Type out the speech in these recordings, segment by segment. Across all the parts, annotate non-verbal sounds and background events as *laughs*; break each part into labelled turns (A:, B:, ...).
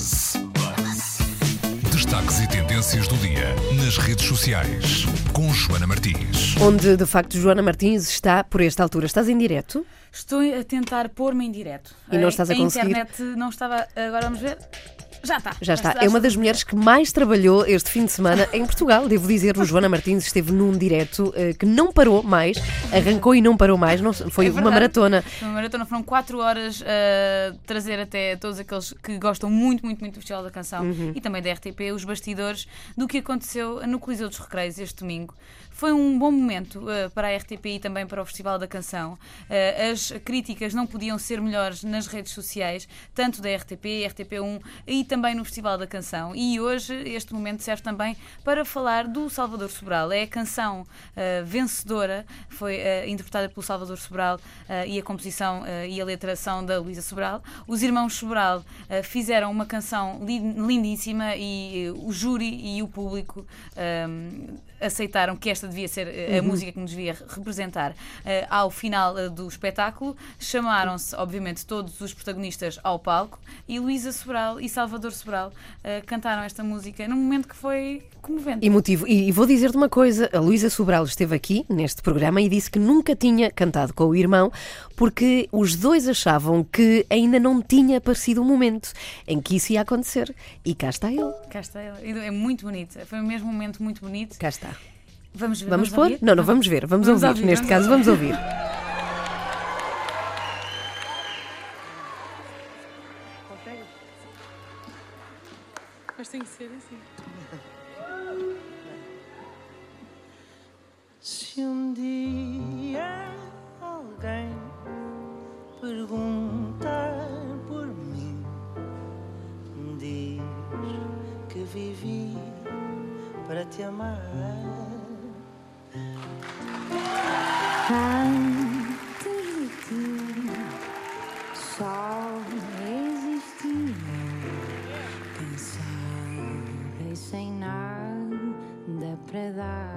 A: Buzz. Destaques e tendências do dia nas redes sociais com Joana Martins.
B: Onde, de facto, Joana Martins está por esta altura. Estás em direto?
C: Estou a tentar pôr-me em direto.
B: E não estás a conseguir?
C: internet não estava. Agora vamos ver. Já está.
B: Já está. É uma das mulheres que mais trabalhou este fim de semana em Portugal. Devo dizer, o Joana Martins esteve num direto eh, que não parou mais, arrancou e não parou mais. Não, foi
C: É
B: uma maratona.
C: Uma maratona foram 4 horas a trazer até todos aqueles que gostam muito, muito, muito do Festival da Canção
B: Uhum.
C: e também da RTP os bastidores do que aconteceu no Coliseu dos Recreios este domingo. Foi um bom momento eh, para a RTP e também para o Festival da Canção. Eh, as críticas não podiam ser melhores nas redes sociais, tanto da RTP, RTP1 e também no Festival da Canção. E hoje este momento serve também para falar do Salvador Sobral. É a canção eh, vencedora, foi eh, interpretada pelo Salvador Sobral eh, e a composição e a letra são da Luísa Sobral. Os irmãos Sobral fizeram uma canção lin- lindíssima e o júri e o público aceitaram que esta devia ser a música que nos devia representar ao final do espetáculo. Chamaram-se, obviamente, todos os protagonistas ao palco e Luísa Sobral e Salvador Sobral eh, cantaram esta música num momento que foi comovente.
B: Emotivo. E, e vou dizer-te uma coisa: a Luísa Sobral esteve aqui neste programa e disse que nunca tinha cantado com o irmão porque os dois achavam que ainda não tinha aparecido o momento em que isso ia acontecer. E cá está ele.
C: Cá está ela. E É muito bonito. Foi mesmo um momento muito bonito.
B: Cá está.
C: Vamos ver.
B: Vamos pôr?
C: ouvir?
B: Não, não, vamos ver. Vamos,
C: Vamos
B: ouvir.
C: ouvir,
B: Neste
C: vamos
B: caso, vamos ouvir.
D: Mas tem que ser assim.
E: Se um dia alguém perguntar por mim, diz que vivi para te amar.
F: Para dar.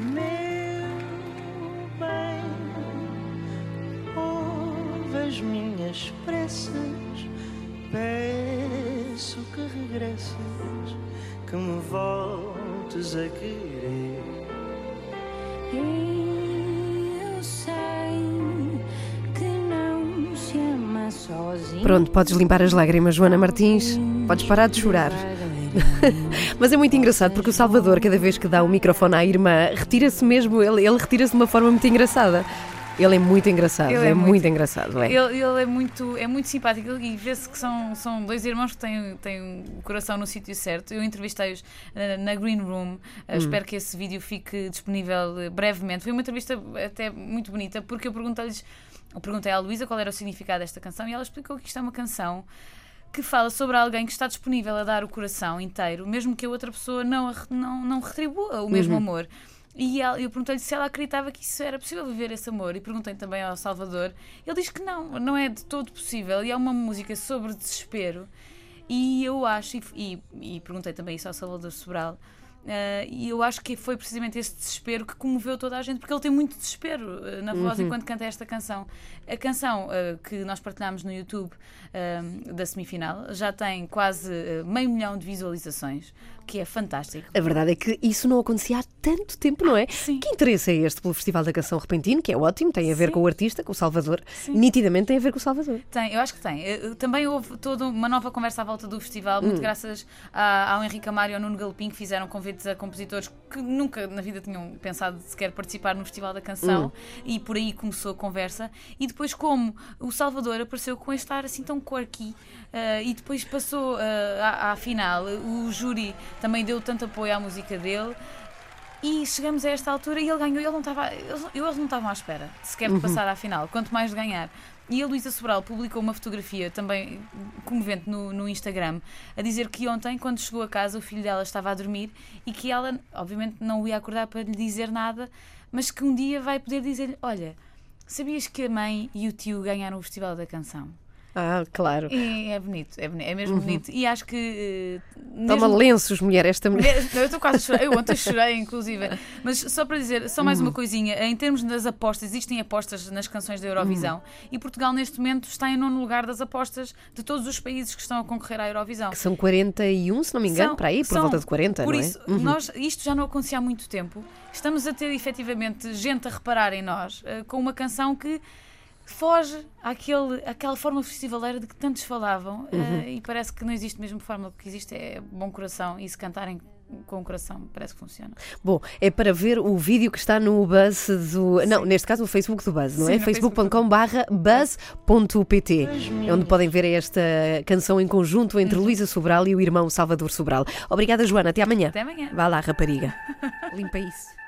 E: Meu bem, ouve as minhas pressas, peço que regresses, que me voltes a querer.
F: E eu sei que não se ama sozinho.
B: Pronto, podes limpar as lágrimas, Joana Martins. Podes parar de chorar. *laughs* Mas é muito engraçado porque o Salvador, cada vez que dá o microfone à irmã, retira-se mesmo, ele, ele retira-se de uma forma muito engraçada. Ele é muito engraçado,
C: Ele
B: é,
C: é
B: muito,
C: muito-
B: engraçado. É.
C: Ele, ele é, muito, é muito simpático e vê-se que são, são dois irmãos que têm, têm o coração no sítio certo. Eu entrevistei-os na Green Room. Eh, Espero que esse vídeo fique disponível eh, brevemente. Foi uma entrevista até muito bonita porque eu perguntei-lhes, eu perguntei à Luísa qual era o significado desta canção e ela explicou que isto é uma canção que fala sobre alguém que está disponível a dar o coração inteiro, mesmo que a outra pessoa não, não, não retribua o mesmo amor. E ela- eu perguntei-lhe se ela acreditava que isso era possível viver esse amor. E perguntei também ao Salvador. Ele diz que não, não é de todo possível. E é uma música sobre desespero. E eu acho, e, e, e perguntei também isso ao Salvador Sobral. Eh, e eu acho que foi precisamente esse desespero que comoveu toda a gente, porque ele tem muito desespero eh, na voz enquanto canta esta canção. A canção eh, que nós partilhámos no YouTube da semifinal já tem quase meio milhão de visualizações, que é fantástico.
B: A verdade é que isso não acontecia há tanto tempo, não é?
C: sim.
B: Que interesse é este pelo Festival da Canção Repentino, que é ótimo, tem a ver
C: Sim.
B: com o artista, com o Salvador. Nitidamente tem a ver com o Salvador.
C: Tem, eu acho que tem. Também houve toda uma nova conversa à volta do festival, muito graças a- ao Henrique Amaro e ao Nuno Galopim, que fizeram convites a compositores que nunca na vida tinham pensado sequer participar no Festival da Canção, e por aí começou a conversa. E depois, como o Salvador apareceu com este ar assim tão quirky, eh, e depois passou eh, à, à final, o júri também deu tanto apoio à música dele. E chegamos a esta altura e ele ganhou. Ele não estava, eles, eles não estavam à espera sequer de passar à final, quanto mais de ganhar. E a Luísa Sobral publicou uma fotografia também comovente no, no Instagram a dizer que ontem, quando chegou a casa, o filho dela estava a dormir e que ela, obviamente, não o ia acordar para lhe dizer nada, mas que um dia vai poder dizer-lhe: Olha, sabias que a mãe e o tio ganharam o Festival da Canção?
B: Ah, claro.
C: E é bonito, é, boni- é mesmo bonito. E acho que. eh,
B: Toma
C: mesmo-
B: lenços, mulher, esta mulher.
C: Mesmo- Eu estou quase a chorar. Eu ontem chorei, *laughs* inclusive. Mas só para dizer, só mais
B: Uhum.
C: uma coisinha. Em termos das apostas, existem apostas nas canções da Eurovisão
B: Uhum.
C: e Portugal, neste momento, está em nono lugar das apostas de todos os países que estão a concorrer à Eurovisão.
B: Que são 41, se não me engano,
C: São-
B: para aí, por
C: são-
B: volta de 40,
C: Por
B: não é?
C: isso, nós, isto já não acontecia há muito tempo. Estamos a ter efetivamente gente a reparar em nós eh, com uma canção que foge àquele, àquela forma festivaleira de que tantos falavam
B: Uhum.
C: e parece que não existe mesmo fórmula. O que existe é bom coração e se cantarem com o coração parece que funciona.
B: Bom, é para ver o vídeo que está no Buzz do. Não, neste caso o Facebook do Buzz, não
C: Sim,
B: é? facebook.com/barra buzz.pt, é onde podem ver esta canção em conjunto entre
C: Uhum.
B: Luísa Sobral e o irmão Salvador Sobral. Obrigada, Joana. Até amanhã.
C: Até amanhã.
B: Vá lá, rapariga. *laughs* Limpa isso.